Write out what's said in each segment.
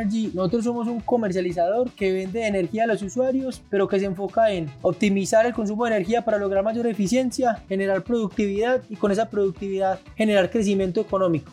Energy, nosotros somos un comercializador que vende energía a los usuarios, pero que se enfoca en optimizar el consumo de energía para lograr mayor eficiencia, generar productividad y con esa productividad generar crecimiento económico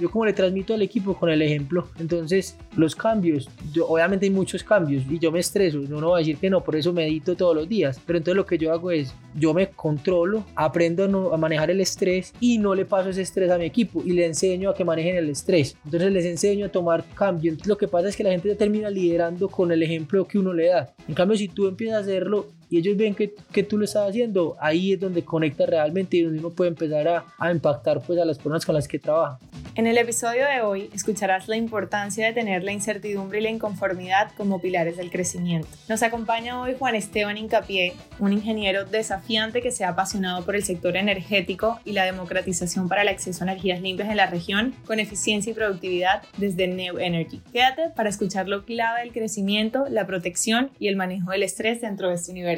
yo como le transmito al equipo con el ejemplo. Entonces, los cambios, obviamente hay muchos cambios y yo me estreso, no, no voy a decir que no, por eso medito todos los días, pero entonces lo que yo hago es, yo me controlo, aprendo a, no, a manejar el estrés y no le paso ese estrés a mi equipo y le enseño a que manejen el estrés. Entonces les enseño a tomar cambio. Entonces lo que pasa es que la gente ya termina liderando con el ejemplo que uno le da. En cambio, si tú empiezas a hacerlo y ellos ven que, que, tú lo estás haciendo, ahí es donde conecta realmente y donde uno puede empezar a, a impactar pues a las personas con las que trabaja. En el episodio de hoy escucharás la importancia de tener la incertidumbre y la inconformidad como pilares del crecimiento. Nos acompaña hoy Juan Esteban Incapié, un ingeniero desafiante que se ha apasionado por el sector energético y la democratización para el acceso a energías limpias en la región con eficiencia y productividad desde New Energy. Quédate para escuchar lo clave del crecimiento, la protección y el manejo del estrés dentro de este universo.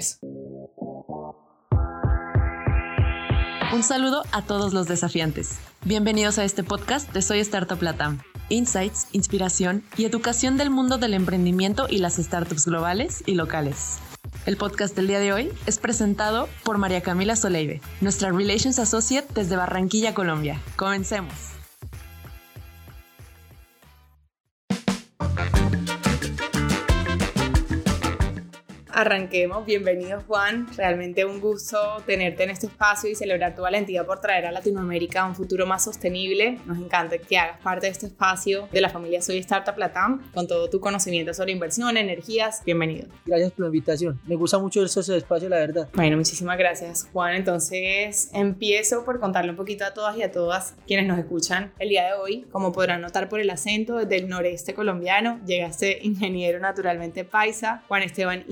Un saludo a todos los desafiantes. Bienvenidos a este podcast de Soy Startup Latam. Insights, inspiración y educación del mundo del emprendimiento y las startups globales y locales. El podcast del día de hoy es presentado por María Camila Soleive, nuestra Relations Associate desde Barranquilla, Colombia. Comencemos. Arranquemos. Bienvenido Juan, realmente un gusto tenerte en este espacio y celebrar tu valentía por traer a Latinoamérica un futuro más sostenible. Nos encanta que hagas parte de este espacio de la familia Soy Startup Latam con todo tu conocimiento sobre inversión, energías. Bienvenido. Gracias por la invitación. Me gusta mucho este espacio, la verdad. Bueno, muchísimas gracias Juan. Entonces empiezo por contarle un poquito a todas y a todas quienes nos escuchan el día de hoy. Como podrán notar por el acento, desde el noreste colombiano llegaste ingeniero naturalmente paisa, Juan Esteban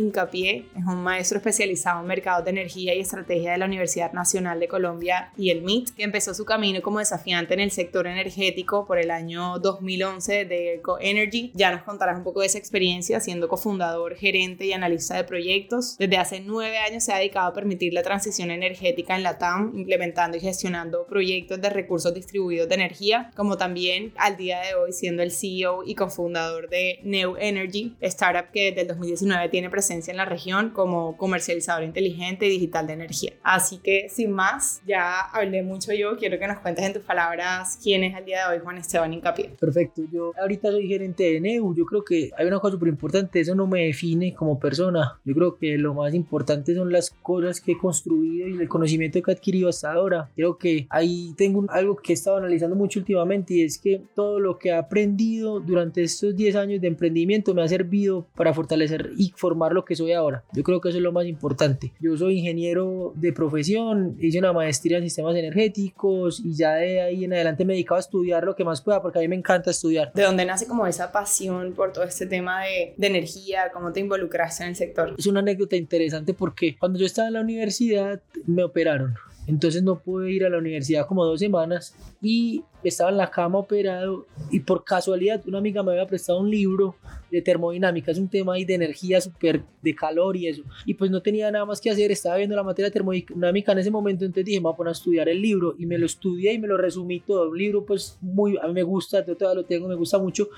Es un maestro especializado en mercados de energía y estrategia de la Universidad Nacional de Colombia y el MIT, que empezó su camino como desafiante en el sector energético por el año 2011 de Eco Energy. Ya nos contarás un poco de esa experiencia siendo cofundador, gerente y analista de proyectos. Desde hace nueve años se ha dedicado a permitir la transición energética en la TAM, implementando y gestionando proyectos de recursos distribuidos de energía, como también al día de hoy siendo el CEO y cofundador de New Energy, startup que desde el 2019 tiene presencia en la región como comercializador inteligente y digital de energía. Así que sin más, ya hablé mucho yo, quiero que nos cuentes en tus palabras quién es al día de hoy Juan Esteban Incapié. Perfecto, yo ahorita soy gerente de NEU, yo creo que hay una cosa súper importante, eso no me define como persona, yo creo que lo más importante son las cosas que he construido y el conocimiento que he adquirido hasta ahora. Creo que ahí tengo algo que he estado analizando mucho últimamente y es que todo lo que he aprendido durante estos 10 años de emprendimiento me ha servido para fortalecer y formar lo que soy ahora. Yo creo que eso es lo más importante. Yo soy ingeniero de profesión, hice una maestría en sistemas energéticos y ya de ahí en adelante me dedicaba a estudiar lo que más pueda porque a mí me encanta estudiar. ¿De dónde nace como esa pasión por todo este tema de, de energía? ¿Cómo te involucraste en el sector? Es una anécdota interesante porque cuando yo estaba en la universidad me operaron. Entonces no pude ir a la universidad como dos semanas y estaba en la cama operado y por casualidad una amiga me había prestado un libro de termodinámica, es un tema ahí de energía súper de calor y eso. Y pues no tenía nada más que hacer, estaba viendo la materia termodinámica en ese momento, entonces dije, me voy a poner a estudiar el libro y me lo estudié y me lo resumí todo. Un libro pues muy, a mí me gusta, yo todavía lo tengo, me gusta mucho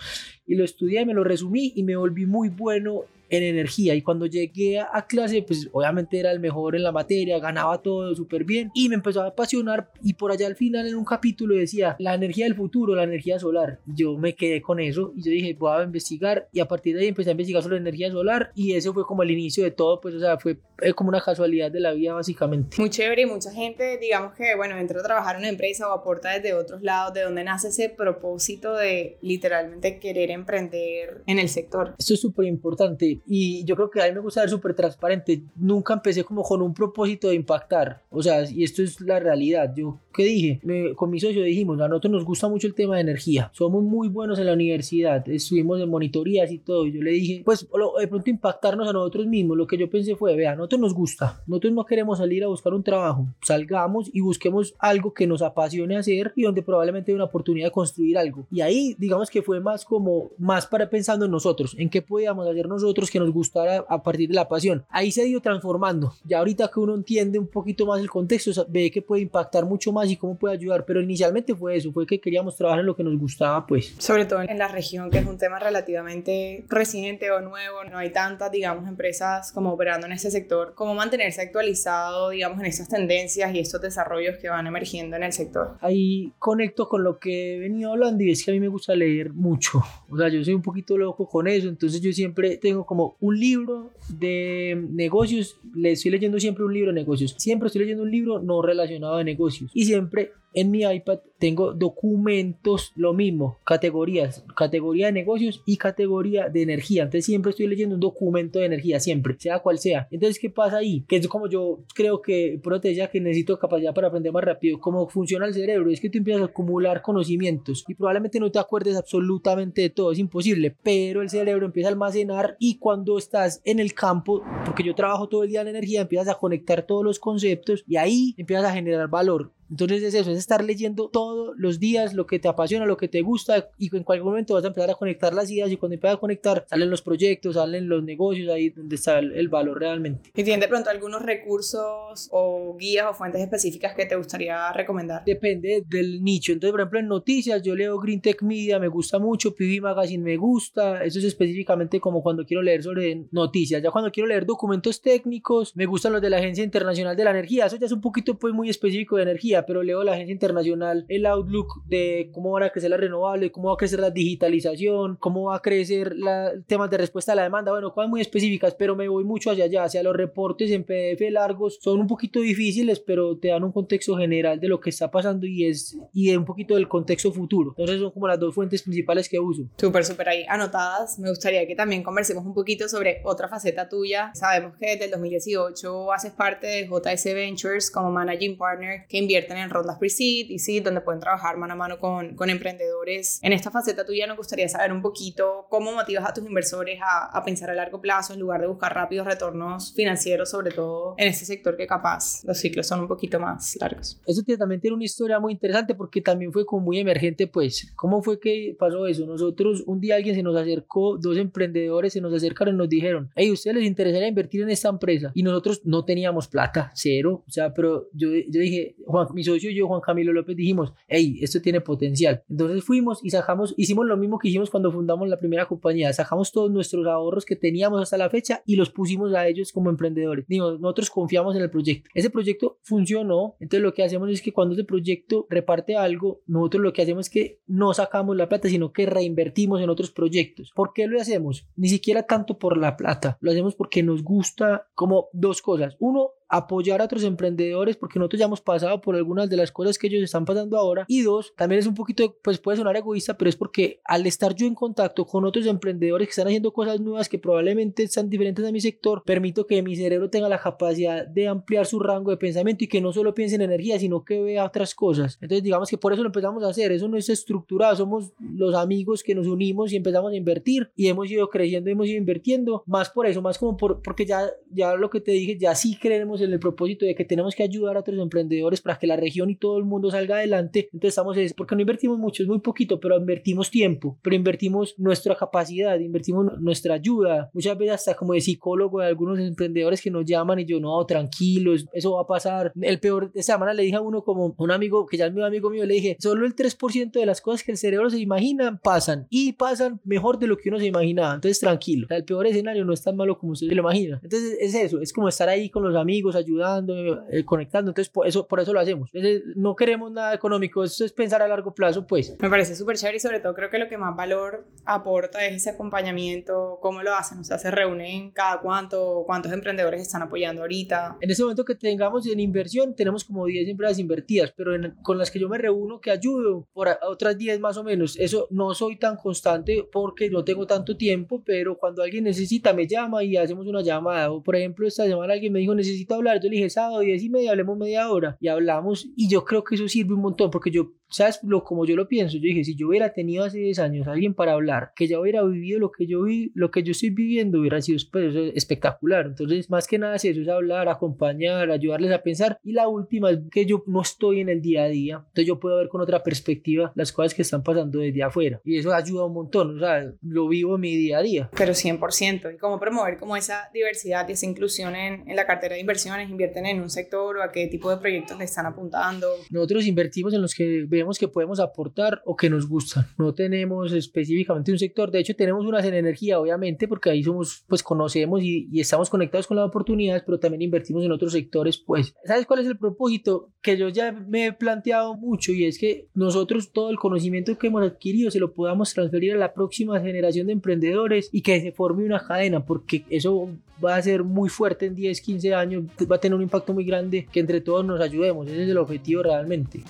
y lo estudié, me lo resumí y me volví muy bueno en energía y cuando llegué a, clase pues obviamente era el mejor en la materia, ganaba todo súper bien y me empezó a apasionar y por allá al final en un capítulo decía la energía del futuro, la energía solar. Yo me quedé con eso y yo dije voy a investigar y a partir de ahí empecé a investigar sobre energía solar y eso fue como el inicio de todo, pues o sea, fue como una casualidad de la vida básicamente. Muy chévere y mucha gente digamos que bueno, entró a trabajar en una empresa o aporta desde otros lados, de donde nace ese propósito de literalmente querer emprender en el sector. Esto es súper importante y yo creo que a mí me gusta ser súper transparente. Nunca empecé como con un propósito de impactar. O sea, y esto es la realidad. Yo, ¿qué dije? con mi socio dijimos, a nosotros nos gusta mucho el tema de energía. Somos muy buenos en la universidad. Estuvimos en monitorías y todo. Y yo le dije, pues de pronto impactarnos a nosotros mismos. Lo que yo pensé fue, vea, a nosotros nos gusta. Nosotros no queremos salir a buscar un trabajo. Salgamos y busquemos algo que nos apasione hacer y donde probablemente hay una oportunidad de construir algo. Y ahí, digamos que fue más como, más para pensando en nosotros, en qué podíamos hacer nosotros que nos gustara a partir de la pasión. Ahí se ha ido transformando. Ya ahorita que uno entiende un poquito más el contexto, ve que puede impactar mucho más y cómo puede ayudar, pero inicialmente fue eso, fue que queríamos trabajar en lo que nos gustaba, pues. Sobre todo en la región, que es un tema relativamente reciente o nuevo, no hay tantas, digamos, empresas como operando en ese sector, cómo mantenerse actualizado, digamos, en esas tendencias y estos desarrollos que van emergiendo en el sector. Ahí conecto con lo que he venido hablando y es que a mí me gusta leer mucho, o sea, yo soy un poquito loco con eso, entonces yo siempre tengo como un libro de negocios, le estoy leyendo siempre un libro de negocios, siempre estoy leyendo un libro no relacionado a negocios y siempre en mi iPad tengo documentos, lo mismo, categorías, categoría de negocios y categoría de energía. Entonces siempre estoy leyendo un documento de energía, siempre, sea cual sea. Entonces, ¿qué pasa ahí? Que es como yo creo que protege que necesito capacidad para aprender más rápido. ¿Cómo funciona el cerebro? Es que tú empiezas a acumular conocimientos y probablemente no te acuerdes absolutamente de todo, es imposible, pero el cerebro empieza a almacenar y cuando estás en el campo, porque yo trabajo todo el día en energía, empiezas a conectar todos los conceptos y ahí empiezas a generar valor. Entonces es eso, es estar leyendo todos los días lo que te apasiona, lo que te gusta y en cualquier momento vas a empezar a conectar las ideas y cuando empiezas a conectar salen los proyectos, salen los negocios, ahí donde está el, valor realmente. ¿Y tiene de pronto algunos recursos o guías o fuentes específicas que te gustaría recomendar? Depende del nicho. Entonces, por ejemplo, en noticias yo leo Green Tech Media, me gusta mucho, PV Magazine me gusta, eso es específicamente como cuando quiero leer sobre noticias. Ya cuando quiero leer documentos técnicos, me gustan los de la Agencia Internacional de la Energía, eso ya es un poquito pues muy específico de energía pero leo la agencia internacional el outlook de cómo van a crecer las renovables, cómo va a crecer la digitalización, cómo va a crecer la, temas de respuesta a la demanda, bueno, cosas muy específicas, pero me voy mucho hacia allá, hacia los reportes en PDF largos, son un poquito difíciles, pero te dan un contexto general de lo que está pasando y es y un poquito del contexto futuro. Entonces son como las dos fuentes principales que uso. Súper, súper ahí anotadas. Me gustaría que también conversemos un poquito sobre otra faceta tuya. Sabemos que desde el 2018 haces parte de JS Ventures como Managing Partner que invierte en rondas pre-seed y seed, donde pueden trabajar mano a mano con, con emprendedores. En esta faceta tuya nos gustaría saber un poquito cómo motivas a tus inversores a, a, pensar a largo plazo en lugar de buscar rápidos retornos financieros, sobre todo en este sector que capaz los ciclos son un poquito más largos. Eso también tiene una historia muy interesante porque también fue como muy emergente, pues, ¿cómo fue que pasó eso? Nosotros, un día alguien se nos acercó, dos emprendedores se nos acercaron y nos dijeron, hey, ¿ustedes les interesaría invertir en esta empresa? Y nosotros no teníamos plata, cero, o sea, pero yo, yo dije, Juan, mi socio y yo, Juan Camilo López, dijimos, hey, esto tiene potencial. Entonces fuimos y sacamos, hicimos lo mismo que hicimos cuando fundamos la primera compañía, sacamos todos nuestros ahorros que teníamos hasta la fecha y los pusimos a ellos como emprendedores. Digo, nosotros confiamos en el proyecto. Ese proyecto funcionó, entonces lo que hacemos es que cuando ese proyecto reparte algo, nosotros lo que hacemos es que no sacamos la plata, sino que reinvertimos en otros proyectos. ¿Por qué lo hacemos? Ni siquiera tanto por la plata, lo hacemos porque nos gusta como dos cosas. Uno, apoyar a otros emprendedores porque nosotros ya hemos pasado por algunas de las cosas que ellos están pasando ahora. Y dos, también es un poquito, pues puede sonar egoísta, pero es porque al estar yo en contacto con otros emprendedores que están haciendo cosas nuevas que probablemente están diferentes a mi sector, permito que mi cerebro tenga la capacidad de ampliar su rango de pensamiento y que no solo piense en energía, sino que vea otras cosas. Entonces digamos que por eso lo empezamos a hacer, eso no es estructurado, somos los amigos que nos unimos y empezamos a invertir y hemos ido creciendo, hemos ido invirtiendo, más por eso, más como por, porque ya, ya lo que te dije, ya sí creemos en el propósito de que tenemos que ayudar a otros emprendedores para que la región y todo el mundo salga adelante. Entonces estamos, es porque no invertimos mucho, es muy poquito, pero invertimos tiempo, pero invertimos nuestra capacidad, invertimos nuestra ayuda. Muchas veces hasta como de psicólogo de algunos emprendedores que nos llaman y yo, no, tranquilos, eso va a pasar. El peor, esta semana le dije a uno como un amigo, que ya es mi amigo mío, le dije, solo el 3% de las cosas que el cerebro se imagina pasan y pasan mejor de lo que uno se imaginaba. Entonces tranquilo, el peor escenario no es tan malo como usted se lo imagina. Entonces es eso, es como estar ahí con los amigos, ayudando, eh, conectando. Entonces, por eso, por eso lo hacemos. no queremos nada económico, eso es pensar a largo plazo, pues. Me parece súper chévere y sobre todo creo que lo que más valor aporta es ese acompañamiento, cómo lo hacen, o sea, se reúnen cada cuánto, cuántos emprendedores están apoyando ahorita. En ese momento que tengamos en inversión, tenemos como 10 empresas invertidas, pero con las que yo me reúno, que ayudo, por otras 10 más o menos. Eso no soy tan constante porque no tengo tanto tiempo, pero cuando alguien necesita, me llama y hacemos una llamada. O por ejemplo, esta semana alguien me dijo, necesito hablar yo le dije sábado 10 y media, hablemos media hora y hablamos y yo creo que eso sirve un montón porque yo ¿sabes? Lo, como yo lo pienso, yo dije, si yo hubiera tenido hace 10 años alguien para hablar, que ya hubiera vivido lo que yo vi, lo que yo estoy viviendo, hubiera sido pues, espectacular. Entonces, más que nada es eso, es hablar, acompañar, ayudarles a pensar. Y la última es que yo no estoy en el día a día, entonces yo puedo ver con otra perspectiva las cosas que están pasando desde afuera. Y eso ayuda un montón, o sea, lo vivo en mi día a día. Pero 100%. Y cómo promover como esa diversidad y esa inclusión en, en la cartera de inversiones, invierten en un sector o a qué tipo de proyectos le están apuntando. Nosotros invertimos en los que vemos que podemos aportar o que nos gustan. No tenemos específicamente un sector. De hecho, tenemos unas en energía, obviamente, porque ahí somos, pues conocemos y, y estamos conectados con las oportunidades, pero también invertimos en otros sectores, pues. ¿Sabes cuál es el propósito? Que yo ya me he planteado mucho y es que nosotros todo el conocimiento que hemos adquirido se lo podamos transferir a la próxima generación de emprendedores y que se forme una cadena, porque eso va a ser muy fuerte en 10, 15 años, va a tener un impacto muy grande que entre todos nos ayudemos, ese es el objetivo realmente.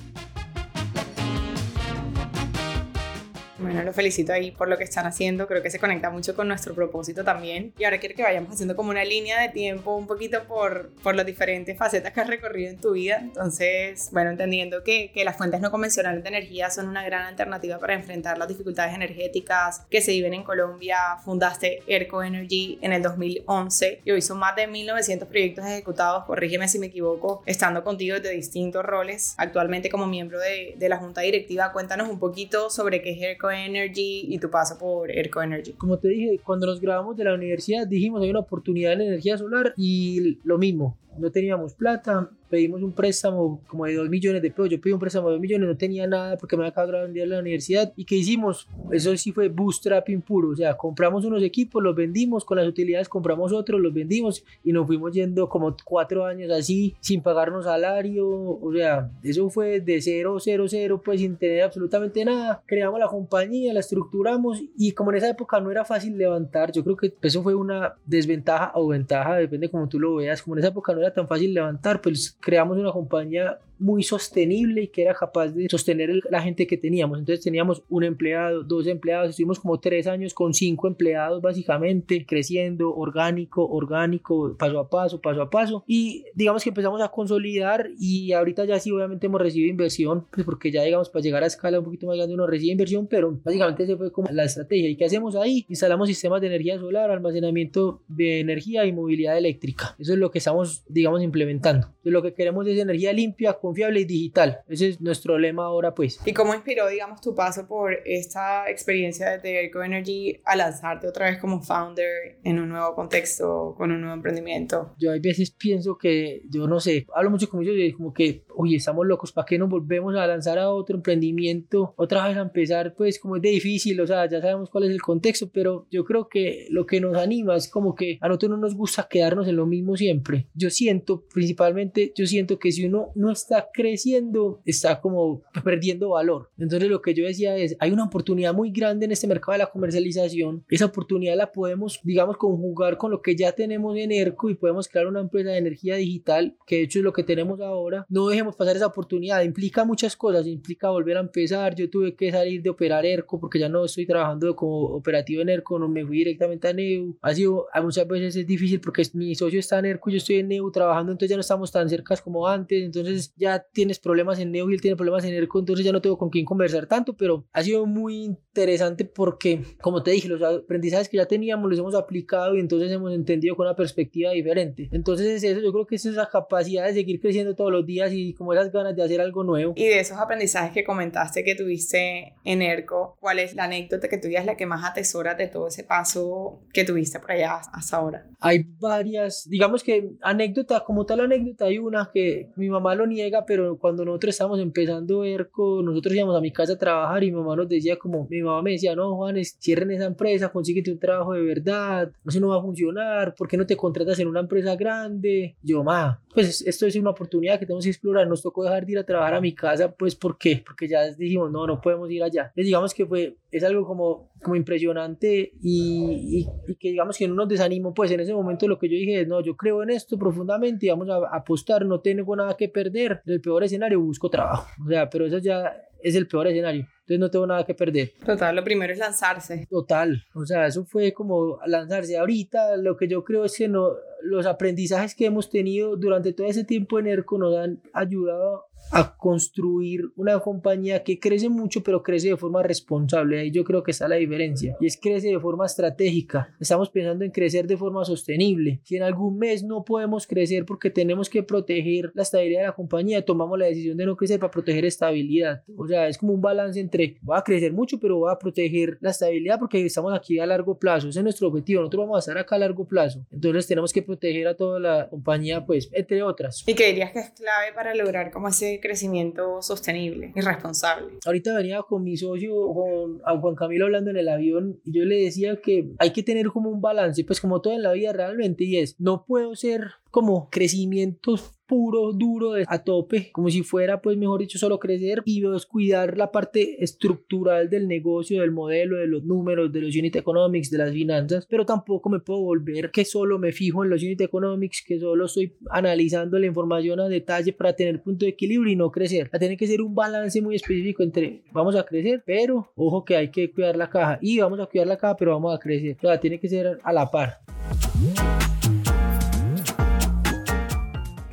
Bueno, lo felicito ahí por lo que están haciendo. Creo que se conecta mucho con nuestro propósito también. Y ahora quiero que vayamos haciendo como una línea de tiempo un poquito por, por las diferentes facetas que has recorrido en tu vida. Entonces, bueno, entendiendo que, que las fuentes no convencionales de energía son una gran alternativa para enfrentar las dificultades energéticas que se viven en Colombia, fundaste Erco Energy en el 2011 y hoy son más de 1900 proyectos ejecutados, corrígeme si me equivoco, estando contigo desde distintos roles. Actualmente como miembro de, de la junta directiva, cuéntanos un poquito sobre qué es Erco Energy y tu paso por Erco Energy. Como te dije, cuando nos grabamos de la universidad dijimos hay una oportunidad en energía solar y lo mismo, no teníamos plata, pedimos un préstamo como de 2 millones de pesos, yo pedí un préstamo de 2 millones, no tenía nada porque me acabado de en la universidad y ¿qué hicimos? Eso sí fue bootstrapping puro, o sea, compramos unos equipos, los vendimos, con las utilidades compramos otros, los vendimos y nos fuimos yendo como cuatro años así, sin pagarnos salario, o sea, eso fue de cero, cero, cero, pues sin tener absolutamente nada, creamos la compañía, la estructuramos y como en esa época no era fácil levantar, yo creo que eso fue una desventaja o ventaja, depende como tú lo veas, como en esa época no era tan fácil levantar, pues creamos una compañía muy sostenible y que era capaz de sostener la gente que teníamos. Entonces teníamos un empleado, dos empleados, estuvimos como tres años con cinco empleados básicamente, creciendo orgánico, orgánico, paso a paso, paso a paso. Y digamos que empezamos a consolidar y ahorita ya sí obviamente hemos recibido inversión, pues porque ya digamos para llegar a escala un poquito más grande uno recibe inversión, pero básicamente se fue como la estrategia. ¿Y qué hacemos ahí? Instalamos sistemas de energía solar, almacenamiento de energía y movilidad eléctrica. Eso es lo que estamos, digamos, implementando. Entonces, lo que queremos es energía limpia, confiable y digital. Ese es nuestro lema ahora, pues. ¿Y cómo inspiró, digamos, tu paso por esta experiencia de Eco Energy a lanzarte otra vez como founder en un nuevo contexto, con un nuevo emprendimiento? Yo a veces pienso que, yo no sé, hablo mucho con ellos y como que, oye, estamos locos, ¿para qué nos volvemos a lanzar a otro emprendimiento? Otra vez a empezar, pues como es de difícil, o sea, ya sabemos cuál es el contexto, pero yo creo que lo que nos anima es como que a nosotros no nos gusta quedarnos en lo mismo siempre. Yo siento, principalmente, yo siento que si uno no está creciendo, está como perdiendo valor. Entonces lo que yo decía es, hay una oportunidad muy grande en este mercado de la comercialización. Esa oportunidad la podemos, digamos, conjugar con lo que ya tenemos en ERCO y podemos crear una empresa de energía digital, que de hecho es lo que tenemos ahora. No dejemos pasar esa oportunidad. Implica muchas cosas, implica volver a empezar. Yo tuve que salir de operar ERCO porque ya no estoy trabajando como operativo en ERCO, no me fui directamente a NEU. Ha sido, muchas veces es difícil porque mi socio está en ERCO yo estoy en NEU trabajando, entonces ya no estamos tan cercas como antes. Entonces ya tienes problemas en Neo y él tiene problemas en ERCO, entonces ya no tengo con quién conversar tanto, pero ha sido muy interesante porque, como te dije, los aprendizajes que ya teníamos los hemos aplicado y entonces hemos entendido con una perspectiva diferente. Entonces es eso, yo creo que es esa capacidad de seguir creciendo todos los días y como esas ganas de hacer algo nuevo. Y de esos aprendizajes que comentaste que tuviste en ERCO, ¿cuál es la anécdota que tú digas la que más atesoras de todo ese paso que tuviste por allá hasta ahora? Hay varias, digamos que anécdota, como tal anécdota, hay una que mi mamá lo niega, pero cuando nosotros estábamos empezando ERCO, nosotros íbamos a mi casa a trabajar y mi mamá nos decía como, mi mamá me decía, no, Juanes, cierren esa empresa, consíguete un trabajo de verdad, sé, no va a funcionar, ¿por qué no te contratas en una empresa grande? Yo, ma, pues esto es una oportunidad que tenemos que explorar, nos tocó dejar de ir a trabajar a mi casa, pues ¿por qué? Porque ya dijimos, no, no podemos ir allá. Entonces digamos que fue, es algo como, como impresionante y, y, que digamos que no nos desanimó, pues en ese momento lo que yo dije es, no, yo creo en esto profundamente y vamos a, apostar, no tengo nada que perder, en el peor escenario busco trabajo, o sea, pero eso ya es el peor escenario. Entonces no tengo nada que perder. Total, lo primero es lanzarse. Total, o sea, eso fue como lanzarse. Ahorita lo que yo creo es que no, los aprendizajes que hemos tenido durante todo ese tiempo en ERCO nos han ayudado a construir una compañía que crece mucho, pero crece de forma responsable. Ahí yo creo que está la diferencia. Y es crece de forma estratégica. Estamos pensando en crecer de forma sostenible. Si en algún mes no podemos crecer porque tenemos que proteger la estabilidad de la compañía, tomamos la decisión de no crecer para proteger estabilidad. O sea, es como un balance entre va a crecer mucho, pero va a proteger la estabilidad porque estamos aquí a largo plazo. Ese es nuestro objetivo. Nosotros vamos a estar acá a largo plazo. Entonces tenemos que proteger a toda la compañía, pues, entre otras. ¿Y qué dirías que es clave para lograr como ese crecimiento sostenible y responsable? Ahorita venía con mi socio, con Juan Camilo, hablando en el avión y yo le decía que hay que tener como un balance, pues como todo en la vida realmente, y es, no puedo ser como crecimientos puro, duro, a tope, como si fuera, pues mejor dicho, solo crecer y cuidar la parte estructural del negocio, del modelo, de los números, de los unit economics, de las finanzas, pero tampoco me puedo volver que solo me fijo en los unit economics, que solo estoy analizando la información a detalle para tener punto de equilibrio y no crecer. Tener que ser un balance muy específico entre vamos a crecer, pero ojo que hay que cuidar la caja y vamos a cuidar la caja, pero vamos a crecer. O sea, tiene que ser a la par.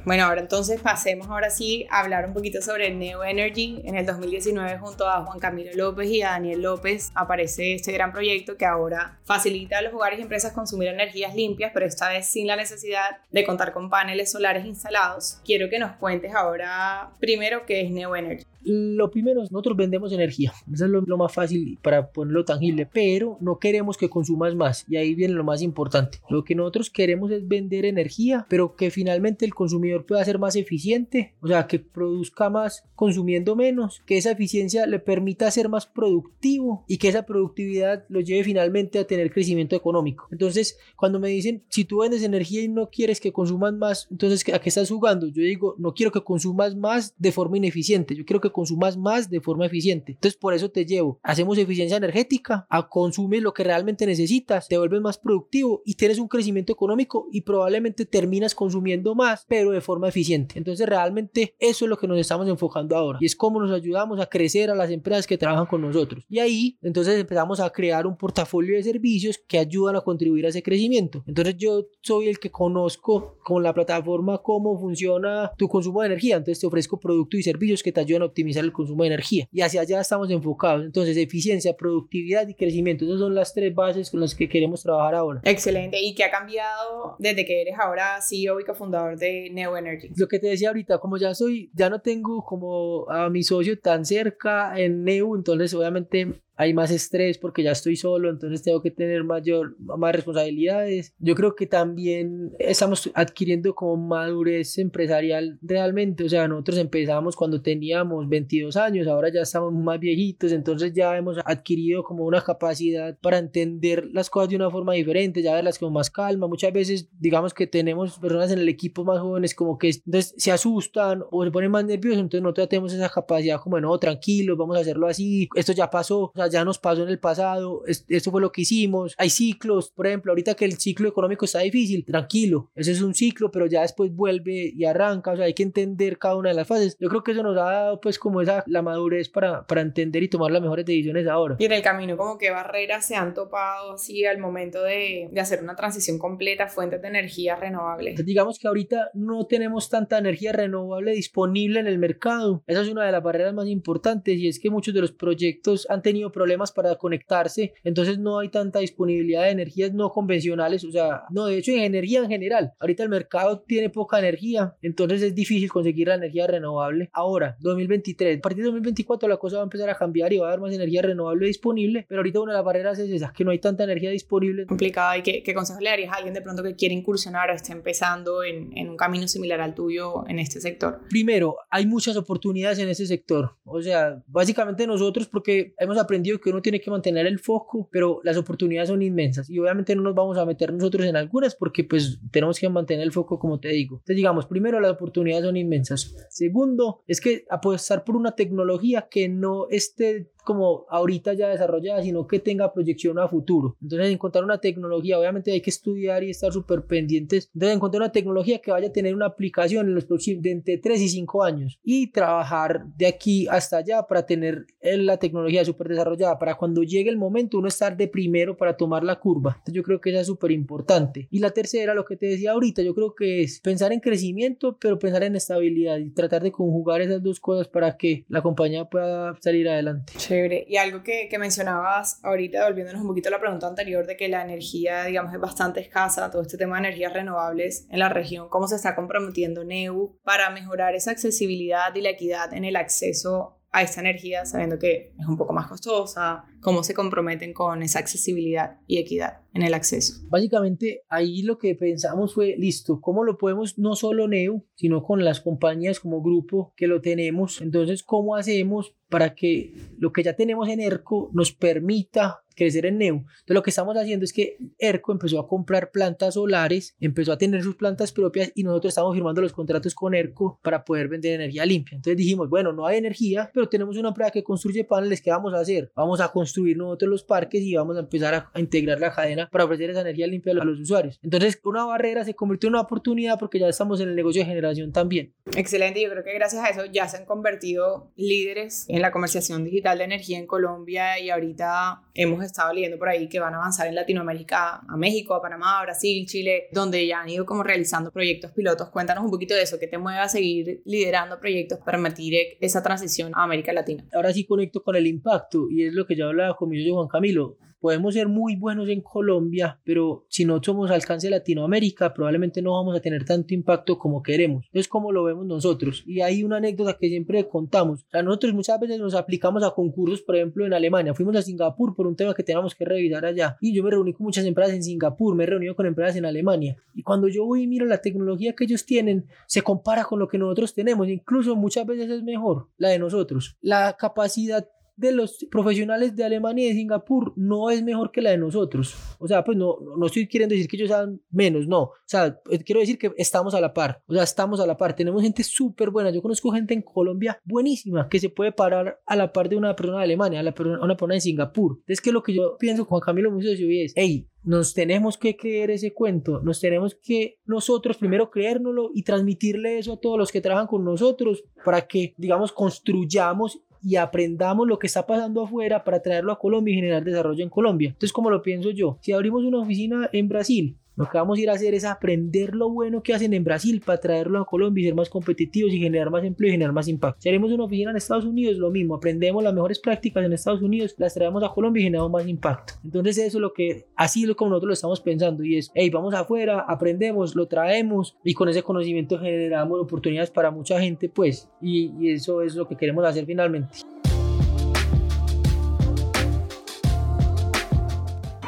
Bueno, ahora entonces pasemos ahora sí a hablar un poquito sobre Neo Energy. En el 2019 junto a Juan Camilo López y a Daniel López aparece este gran proyecto que ahora facilita a los hogares y empresas consumir energías limpias, pero esta vez sin la necesidad de contar con paneles solares instalados. Quiero que nos cuentes ahora primero qué es Neo Energy. Lo primero, nosotros vendemos energía. Eso es lo, más fácil para ponerlo tangible, pero no queremos que consumas más. Y ahí viene lo más importante. Lo que nosotros queremos es vender energía, pero que finalmente el consumidor pueda ser más eficiente. O sea, que produzca más consumiendo menos. Que esa eficiencia le permita ser más productivo y que esa productividad lo lleve finalmente a tener crecimiento económico. Entonces, cuando me dicen, si tú vendes energía y no quieres que consumas más, entonces, ¿a qué estás jugando? Yo digo, no quiero que consumas más de forma ineficiente. Yo quiero que consumas más de forma eficiente. Entonces, por eso te llevo. Hacemos eficiencia energética, a consumir lo que realmente necesitas, te vuelves más productivo y tienes un crecimiento económico y probablemente terminas consumiendo más, pero de forma eficiente. Entonces, realmente eso es lo que nos estamos enfocando ahora y es cómo nos ayudamos a crecer a las empresas que trabajan con nosotros. Y ahí, entonces, empezamos a crear un portafolio de servicios que ayudan a contribuir a ese crecimiento. Entonces, yo soy el que conozco con la plataforma cómo funciona tu consumo de energía. Entonces, te ofrezco productos y servicios que te ayudan a optimizar el consumo de energía. Y hacia allá estamos enfocados. Entonces, eficiencia, productividad y crecimiento. Esas son las tres bases con las que queremos trabajar ahora. Excelente. ¿Y qué ha cambiado desde que eres ahora CEO y cofundador de Neo Energy? Lo que te decía ahorita, como ya soy, ya no tengo como a mi socio tan cerca en Neo, entonces obviamente hay más estrés porque ya estoy solo, entonces tengo que tener mayor, más responsabilidades. Yo creo que también estamos adquiriendo como madurez empresarial realmente, o sea, nosotros empezamos cuando teníamos 22 años, ahora ya estamos más viejitos, entonces ya hemos adquirido como una capacidad para entender las cosas de una forma diferente, ya verlas con más calma. Muchas veces, digamos que tenemos personas en el equipo más jóvenes como que entonces se asustan o se ponen más nerviosos, entonces nosotros tenemos esa capacidad como, no, tranquilos, vamos a hacerlo así, esto ya pasó, o sea, ya nos pasó en el pasado, esto fue lo que hicimos. Hay ciclos, por ejemplo, ahorita que el ciclo económico está difícil, tranquilo, ese es un ciclo, pero ya después vuelve y arranca, o sea, hay que entender cada una de las fases. Yo creo que eso nos ha dado pues como esa la madurez para, para entender y tomar las mejores decisiones ahora. Y en el camino, como que barreras se han topado así al momento de, de hacer una transición completa a fuentes de energía renovables. Digamos que ahorita no tenemos tanta energía renovable disponible en el mercado. Esa es una de las barreras más importantes y es que muchos de los proyectos han tenido problemas para conectarse, entonces no hay tanta disponibilidad de energías no convencionales, o sea, no, de hecho en energía en general, ahorita el mercado tiene poca energía, entonces es difícil conseguir la energía renovable. Ahora, 2023, a partir de 2024 la cosa va a empezar a cambiar y va a haber más energía renovable disponible, pero ahorita una de las barreras es esa, que no hay tanta energía disponible. Complicada, ¿y qué, qué consejo le darías a alguien de pronto que quiere incursionar o esté empezando en, en un camino similar al tuyo en este sector? Primero, hay muchas oportunidades en este sector, o sea, básicamente nosotros porque hemos aprendido que uno tiene que mantener el foco, pero las oportunidades son inmensas y obviamente no nos vamos a meter nosotros en algunas porque pues tenemos que mantener el foco como te digo. Entonces digamos, primero las oportunidades son inmensas. Segundo, es que apostar por una tecnología que no esté como ahorita ya desarrollada, sino que tenga proyección a futuro. Entonces, encontrar una tecnología, obviamente hay que estudiar y estar súper pendientes. Entonces, encontrar una tecnología que vaya a tener una aplicación en los próximos, de entre 3 y 5 años y trabajar de aquí hasta allá para tener la tecnología súper desarrollada desarrollada para cuando llegue el momento uno estar de primero para tomar la curva. Entonces yo creo que esa es súper importante. Y la tercera, lo que te decía ahorita, yo creo que es pensar en crecimiento, pero pensar en estabilidad y tratar de conjugar esas dos cosas para que la compañía pueda salir adelante. Chévere. Y algo que, que mencionabas ahorita, volviéndonos un poquito a la pregunta anterior de que la energía, digamos, es bastante escasa, todo este tema de energías renovables en la región, ¿cómo se está comprometiendo NEU para mejorar esa accesibilidad y la equidad en el acceso a esa energía sabiendo que es un poco más costosa, cómo se comprometen con esa accesibilidad y equidad en el acceso. Básicamente ahí lo que pensamos fue, listo, ¿cómo lo podemos no solo NEU, sino con las compañías como grupo que lo tenemos? Entonces, ¿cómo hacemos para que lo que ya tenemos en ERCO nos permita crecer en Neu. Entonces lo que estamos haciendo es que ERCO empezó a comprar plantas solares, empezó a tener sus plantas propias y nosotros estamos firmando los contratos con ERCO para poder vender energía limpia. Entonces dijimos, bueno, no hay energía, pero tenemos una empresa que construye paneles, ¿qué vamos a hacer? Vamos a construir nosotros los parques y vamos a empezar a, a integrar la cadena para ofrecer esa energía limpia a los usuarios. Entonces una barrera se convirtió en una oportunidad porque ya estamos en el negocio de generación también. Excelente, yo creo que gracias a eso ya se han convertido líderes en la comercialización digital de energía en Colombia y ahorita hemos estado leyendo por ahí que van a avanzar en Latinoamérica, a México, a Panamá, a Brasil, Chile, donde ya han ido como realizando proyectos pilotos. Cuéntanos un poquito de eso, ¿qué te mueve a seguir liderando proyectos para permitir esa transición a América Latina? Ahora sí conecto con el impacto y es lo que yo hablaba con mi Juan Camilo podemos ser muy buenos en Colombia, pero si no somos alcance de Latinoamérica, probablemente no vamos a tener tanto impacto como queremos. Es como lo vemos nosotros. Y hay una anécdota que siempre contamos. O sea, nosotros muchas veces nos aplicamos a concursos, por ejemplo, en Alemania. Fuimos a Singapur por un tema que teníamos que revisar allá. Y yo me reuní con muchas empresas en Singapur, me he reunido con empresas en Alemania. Y cuando yo voy y miro la tecnología que ellos tienen, se compara con lo que nosotros tenemos. Incluso muchas veces es mejor la de nosotros. La capacidad de los profesionales de Alemania y de Singapur no es mejor que la de nosotros. O sea, pues no, no estoy queriendo decir que ellos sean menos, no. O sea, eh, quiero decir que estamos a la par. O sea, estamos a la par. Tenemos gente súper buena. Yo conozco gente en Colombia buenísima que se puede parar a la par de una persona de Alemania, a, la persona, a una persona de Singapur. Es que lo que yo pienso, Juan Camilo, muy socio, es, hey, nos tenemos que creer ese cuento, nos tenemos que nosotros primero creérnoslo y transmitirle eso a todos los que trabajan con nosotros para que, digamos, construyamos y aprendamos lo que está pasando afuera para traerlo a Colombia y generar desarrollo en Colombia. Entonces, como lo pienso yo, si abrimos una oficina en Brasil, lo que vamos a ir a hacer es aprender lo bueno que hacen en Brasil para traerlo a Colombia y ser más competitivos y generar más empleo y generar más impacto. Si haremos una oficina en Estados Unidos, lo mismo, aprendemos las mejores prácticas en Estados Unidos, las traemos a Colombia y generamos más impacto. Entonces eso es lo que, así es como nosotros lo estamos pensando y es, hey, vamos afuera, aprendemos, lo traemos y con ese conocimiento generamos oportunidades para mucha gente, pues, y, y eso es lo que queremos hacer finalmente.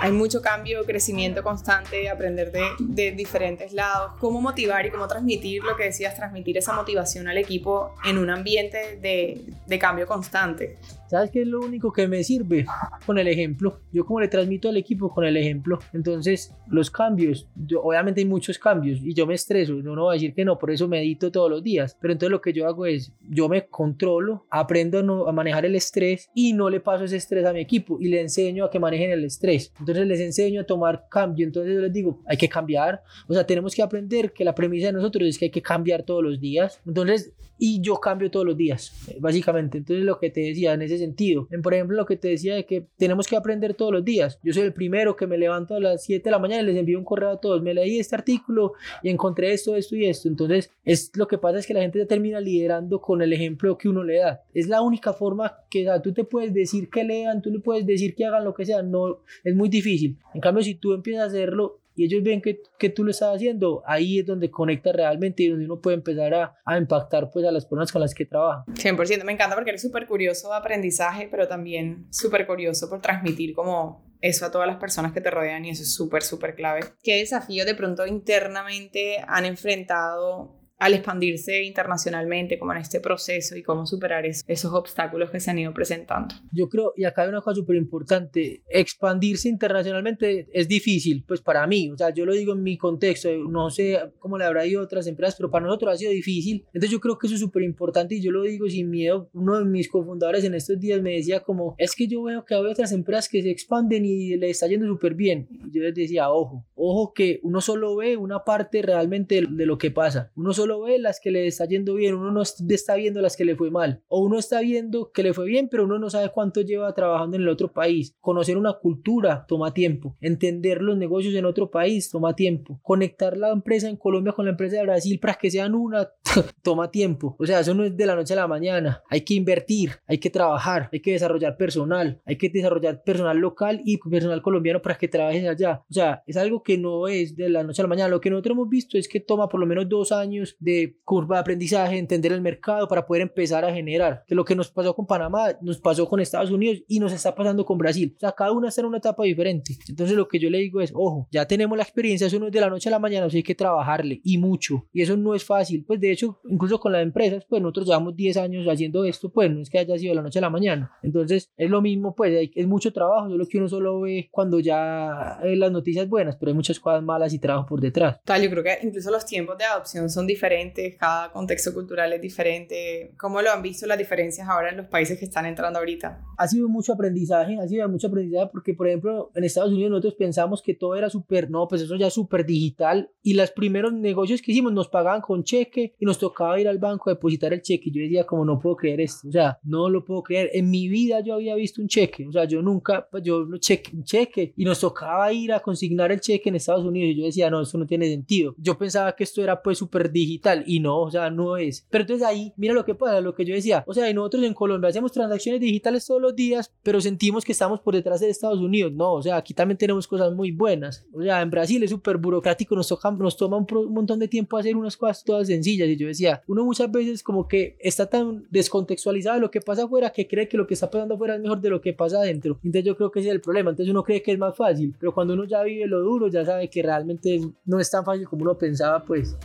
Hay mucho cambio, crecimiento constante, aprender de, diferentes lados, cómo motivar y cómo transmitir lo que decías, transmitir esa motivación al equipo en un ambiente de cambio constante. ¿Sabes qué es lo único que me sirve? Con el ejemplo. Yo como le transmito al equipo con el ejemplo. Entonces, los cambios, yo, obviamente hay muchos cambios y yo me estreso. No, no voy a decir que no, por eso medito todos los días. Pero entonces lo que yo hago es, yo me controlo, aprendo a, no, a manejar el estrés y no le paso ese estrés a mi equipo y le enseño a que manejen el estrés. Entonces les enseño a tomar cambio. Entonces yo les digo, hay que cambiar. O sea, tenemos que aprender que la premisa de nosotros es que hay que cambiar todos los días. Entonces, y yo cambio todos los días, básicamente. Entonces lo que te decía en ese sentido. En, por ejemplo, lo que te decía de que tenemos que aprender todos los días. Yo soy el primero que me levanto a las 7 de la mañana y les envío un correo a todos. Me leí este artículo y encontré esto, esto y esto. Entonces, es lo que pasa es que la gente ya termina liderando con el ejemplo que uno le da. Es la única forma que tú te puedes decir que lean, tú le puedes decir que hagan lo que sea. No, es muy difícil. En cambio, si tú empiezas a hacerlo, y ellos ven que, que, tú lo estás haciendo, ahí es donde conecta realmente y donde uno puede empezar a, a impactar pues a las personas con las que trabaja. 100%, me encanta porque eres súper curioso de aprendizaje, pero también súper curioso por transmitir como eso a todas las personas que te rodean y eso es súper, súper clave. ¿Qué desafíos de pronto internamente han enfrentado al expandirse internacionalmente, como en este proceso y cómo superar esos obstáculos que se han ido presentando. Yo creo, y acá hay una cosa súper importante, expandirse internacionalmente es difícil, pues para mí, o sea, yo lo digo en mi contexto, no sé cómo le habrá ido a otras empresas, pero para nosotros ha sido difícil, entonces yo creo que eso es súper importante y yo lo digo sin miedo, uno de mis cofundadores en estos días me decía como, es que yo veo que hay otras empresas que se expanden y le está yendo súper bien, y yo les decía, ojo, ojo que uno solo ve una parte realmente de lo que pasa, uno solo solo ve las que le está yendo bien, uno no está viendo las que le fue mal, o uno está viendo que le fue bien, pero uno no sabe cuánto lleva trabajando en el otro país. Conocer una cultura toma tiempo, entender los negocios en otro país toma tiempo, conectar la empresa en Colombia con la empresa de Brasil para que sean una toma tiempo. O sea, eso no es de la noche a la mañana. Hay que invertir, hay que trabajar, hay que desarrollar personal, hay que desarrollar personal local y personal colombiano para que trabajes allá. O sea, es algo que no es de la noche a la mañana. Lo que nosotros hemos visto es que toma por lo menos dos años de curva de aprendizaje, entender el mercado para poder empezar a generar. Que lo que nos pasó con Panamá, nos pasó con Estados Unidos y nos está pasando con Brasil. O sea, cada una está en una etapa diferente. Entonces lo que yo le digo es, ojo, ya tenemos la experiencia, eso no es de la noche a la mañana, o sea, hay que trabajarle y mucho. Y eso no es fácil. Pues de hecho, incluso con las empresas, pues nosotros llevamos 10 años haciendo esto, pues no es que haya sido de la noche a la mañana. Entonces es lo mismo, pues es mucho trabajo, solo que uno solo ve cuando ya hay las noticias buenas, pero hay muchas cosas malas y trabajo por detrás. Tal, yo creo que incluso los tiempos de adopción son diferentes, cada contexto cultural es diferente. ¿Cómo lo han visto las diferencias ahora en los países que están entrando ahorita? Ha sido mucho aprendizaje, ha sido mucho aprendizaje porque, por ejemplo, en Estados Unidos nosotros pensamos que todo era súper, no, pues eso ya es súper digital y los primeros negocios que hicimos nos pagaban con cheque y nos tocaba ir al banco a depositar el cheque. Yo decía, como no puedo creer esto, o sea, no lo puedo creer. En mi vida yo había visto un cheque, o sea, yo nunca, pues yo lo cheque, un cheque y nos tocaba ir a consignar el cheque en Estados Unidos y yo decía, no, eso no tiene sentido. Yo pensaba que esto era pues súper digital y no, o sea, no es. Pero entonces ahí, mira lo que pasa, lo que yo decía, o sea, nosotros en Colombia hacemos transacciones digitales todos los días, pero sentimos que estamos por detrás de Estados Unidos. No, o sea, aquí también tenemos cosas muy buenas. O sea, en Brasil es súper burocrático, nos, toca, nos toma un, un, montón de tiempo hacer unas cosas todas sencillas. Y yo decía, uno muchas veces como que está tan descontextualizado de lo que pasa afuera que cree que lo que está pasando afuera es mejor de lo que pasa adentro. Entonces yo creo que ese es el problema. Entonces uno cree que es más fácil, pero cuando uno ya vive lo duro, ya sabe que realmente no es tan fácil como uno pensaba, pues.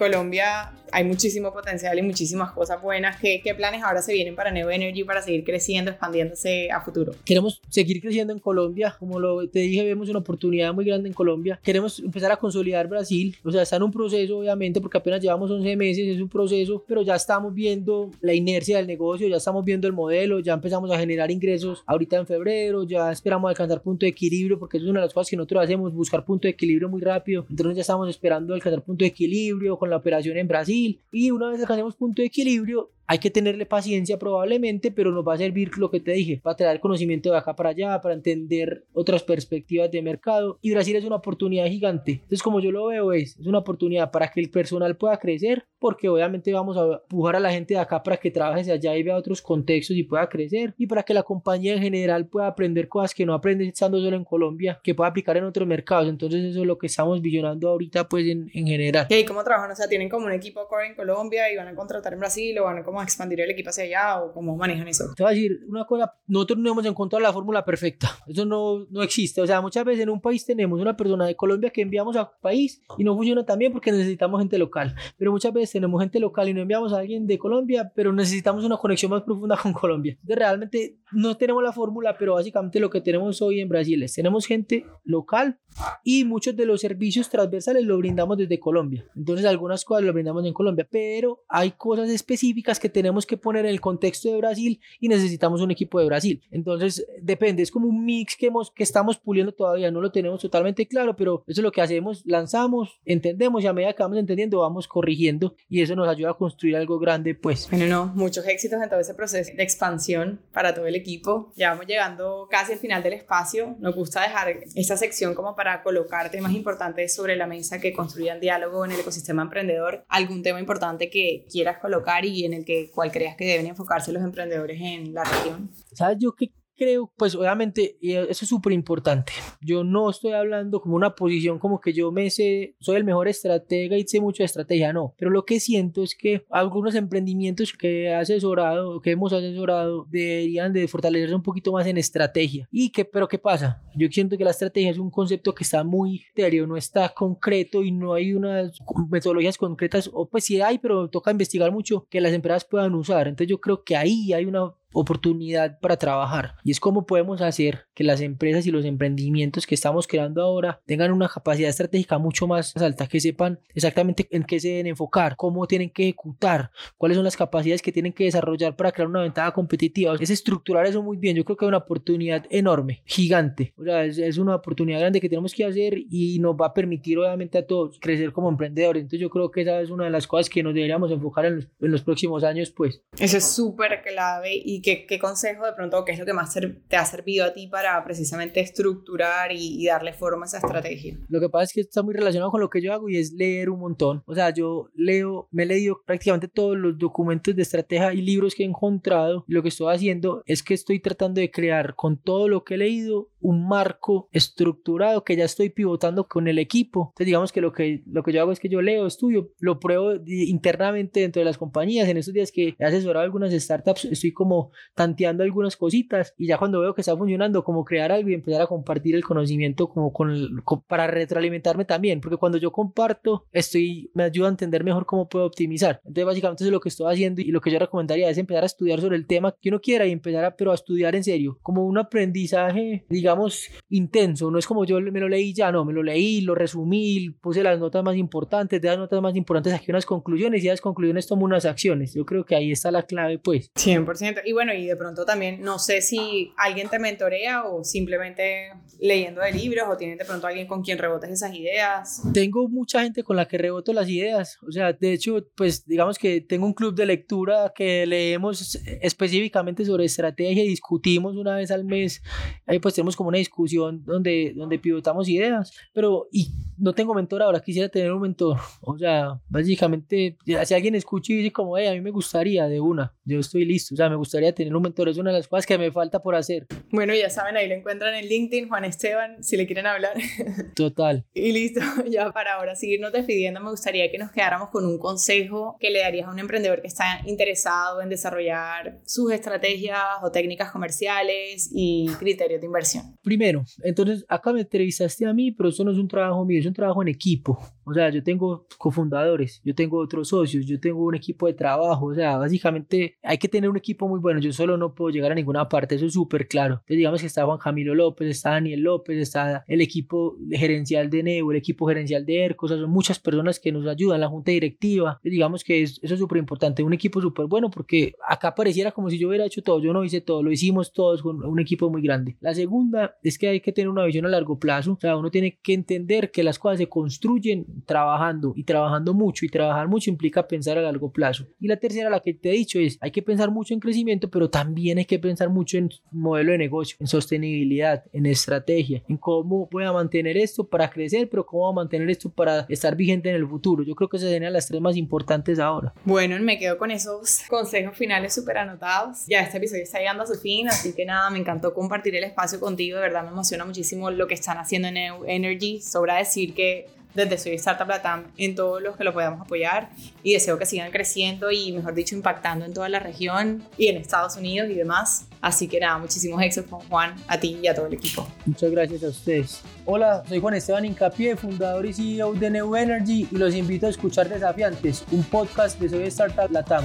Colombia hay muchísimo potencial y muchísimas cosas buenas. ¿Qué, ¿Qué, planes ahora se vienen para Neo Energy para seguir creciendo, expandiéndose a futuro? Queremos seguir creciendo en Colombia. Como lo te dije, vemos una oportunidad muy grande en Colombia. Queremos empezar a consolidar Brasil. O sea, está en un proceso, obviamente, porque apenas llevamos 11 meses, es un proceso, pero ya estamos viendo la inercia del negocio, ya estamos viendo el modelo, ya empezamos a generar ingresos ahorita en febrero, ya esperamos alcanzar punto de equilibrio, porque eso es una de las cosas que nosotros hacemos, buscar punto de equilibrio muy rápido. Entonces ya estamos esperando alcanzar punto de equilibrio con la operación en Brasil y una vez alcancemos punto de equilibrio, hay que tenerle paciencia probablemente, pero nos va a servir lo que te dije, para traer conocimiento de acá para allá, para entender otras perspectivas de mercado. Y Brasil es una oportunidad gigante. Entonces, como yo lo veo, es, es una oportunidad para que el personal pueda crecer, porque obviamente vamos a empujar a la gente de acá para que trabaje hacia allá y vea otros contextos y pueda crecer, y para que la compañía en general pueda aprender cosas que no aprende estando solo en Colombia, que pueda aplicar en otros mercados. Entonces, eso es lo que estamos visionando ahorita, pues en, en general. ¿Y cómo trabajan? O sea, tienen como un equipo core en Colombia y van a contratar en Brasil o van a como expandir el equipo hacia allá o cómo manejan eso? Te voy a decir una cosa, nosotros no hemos encontrado la fórmula perfecta, eso no, no existe, o sea, muchas veces en un país tenemos una persona de Colombia que enviamos a país y no funciona también porque necesitamos gente local, pero muchas veces tenemos gente local y no enviamos a alguien de Colombia, pero necesitamos una conexión más profunda con Colombia. Entonces realmente no tenemos la fórmula, pero básicamente lo que tenemos hoy en Brasil es, tenemos gente local y muchos de los servicios transversales lo brindamos desde Colombia. Entonces algunas cosas lo brindamos en Colombia, pero hay cosas específicas que tenemos que poner en el contexto de Brasil y necesitamos un equipo de Brasil. Entonces, depende, es como un mix que, hemos, que estamos puliendo todavía, no lo tenemos totalmente claro, pero eso es lo que hacemos, lanzamos, entendemos y a medida que vamos entendiendo vamos corrigiendo y eso nos ayuda a construir algo grande, pues. Bueno, no, muchos éxitos en todo ese proceso de expansión para todo el equipo. Ya vamos llegando casi al final del espacio. Nos gusta dejar esta sección como para colocar temas importantes sobre la mesa que construyan diálogo en el ecosistema emprendedor. Algún tema importante que quieras colocar y en el que cual creas que deben enfocarse los emprendedores en la región? ¿Sabes yo qué creo, pues obviamente, y eso es súper importante. Yo no estoy hablando como una posición como que yo me sé, soy el mejor estratega y sé mucho de estrategia, no. Pero lo que siento es que algunos emprendimientos que he asesorado, que hemos asesorado, deberían de fortalecerse un poquito más en estrategia. ¿Y qué, pero qué pasa? Yo siento que la estrategia es un concepto que está muy serio, no está concreto y no hay unas metodologías concretas, o pues sí hay, pero toca investigar mucho que las empresas puedan usar. Entonces yo creo que ahí hay una oportunidad para trabajar y es cómo podemos hacer que las empresas y los emprendimientos que estamos creando ahora tengan una capacidad estratégica mucho más alta, que sepan exactamente en qué se deben enfocar, cómo tienen que ejecutar, cuáles son las capacidades que tienen que desarrollar para crear una ventaja competitiva. Es estructurar eso muy bien. Yo creo que hay una oportunidad enorme, gigante. O sea, es, es una oportunidad grande que tenemos que hacer y nos va a permitir obviamente a todos crecer como emprendedores. Entonces yo creo que esa es una de las cosas que nos deberíamos enfocar en los, en los próximos años, pues. Eso es súper clave y qué, qué consejo de pronto, qué es lo que más te ha servido a ti para precisamente estructurar y, y darle forma a esa estrategia. Lo que pasa es que está muy relacionado con lo que yo hago y es leer un montón. O sea, yo leo, me he leído prácticamente todos los documentos de estrategia y libros que he encontrado. Lo que estoy haciendo es que estoy tratando de crear con todo lo que he leído un marco estructurado que ya estoy pivotando con el equipo. Entonces digamos que lo que, lo que yo hago es que yo leo, estudio, lo pruebo internamente dentro de las compañías. En estos días que he asesorado algunas startups, estoy como tanteando algunas cositas y ya cuando veo que está funcionando, como crear algo y empezar a compartir el conocimiento como con, con para retroalimentarme también, porque cuando yo comparto, estoy, me ayuda a entender mejor cómo puedo optimizar. Entonces básicamente eso es lo que estoy haciendo y lo que yo recomendaría es empezar a estudiar sobre el tema que uno quiera y empezar a, pero a estudiar en serio, como un aprendizaje, digamos, intenso. No es como yo me lo leí ya, no, me lo leí, lo resumí, puse las notas más importantes, de las notas más importantes saqué unas conclusiones y a las conclusiones tomo unas acciones. Yo creo que ahí está la clave, pues. 100%. Y bueno, y de pronto también, no sé si alguien te mentorea o simplemente leyendo de libros o tienes de pronto alguien con quien rebotes esas ideas. Tengo mucha gente con la que reboto las ideas. O sea, de hecho, pues digamos que tengo un club de lectura que leemos específicamente sobre estrategia y discutimos una vez al mes. Ahí pues tenemos como una discusión donde, donde pivotamos ideas. Pero, y no tengo mentor ahora, quisiera tener un mentor. O sea, básicamente, si alguien escucha y dice como, hey, a mí me gustaría de una, yo estoy listo. O sea, me gustaría tener un mentor, es una de las cosas que me falta por hacer. Bueno, ya saben, ahí lo encuentran en LinkedIn, Juan Esteban, si le quieren hablar. Total. Y listo, ya para ahora seguirnos despidiendo, me gustaría que nos quedáramos con un consejo que le darías a un emprendedor que está interesado en desarrollar sus estrategias o técnicas comerciales y criterios de inversión. Primero, entonces acá me entrevistaste a mí, pero eso no es un trabajo mío, un trabajo en equipo. O sea, yo tengo cofundadores, yo tengo otros socios, yo tengo un equipo de trabajo. O sea, básicamente hay que tener un equipo muy bueno. Yo solo no puedo llegar a ninguna parte, eso es súper claro. Entonces, digamos que está Juan Camilo López, está Daniel López, está el equipo gerencial de Neu, el equipo gerencial de ERCO. O sea, son muchas personas que nos ayudan, la junta directiva. Entonces, digamos que es, eso es súper importante, un equipo súper bueno porque acá pareciera como si yo hubiera hecho todo. Yo no hice todo, lo hicimos todos con un equipo muy grande. La segunda es que hay que tener una visión a largo plazo. O sea, uno tiene que entender que las cosas se construyen trabajando y trabajando mucho y trabajar mucho implica pensar a largo plazo. Y la tercera, la que te he dicho, es hay que pensar mucho en crecimiento, pero también hay que pensar mucho en modelo de negocio, en sostenibilidad, en estrategia, en cómo voy a mantener esto para crecer, pero cómo voy a mantener esto para estar vigente en el futuro. Yo creo que esas serían las tres más importantes ahora. Bueno, me quedo con esos consejos finales súper anotados. Ya este episodio está llegando a su fin, así que nada, me encantó compartir el espacio contigo. De verdad me emociona muchísimo lo que están haciendo en Energy. Sobra decir que desde Soy Startup Latam en todos los que lo podamos apoyar y deseo que sigan creciendo y, mejor dicho, impactando en toda la región y en Estados Unidos y demás. Así que nada, muchísimos éxitos con Juan, a ti y a todo el equipo. Muchas gracias a ustedes. Hola, soy Juan Esteban Incapié, fundador y CEO de New Energy y los invito a escuchar Desafiantes, un podcast de Soy Startup Latam.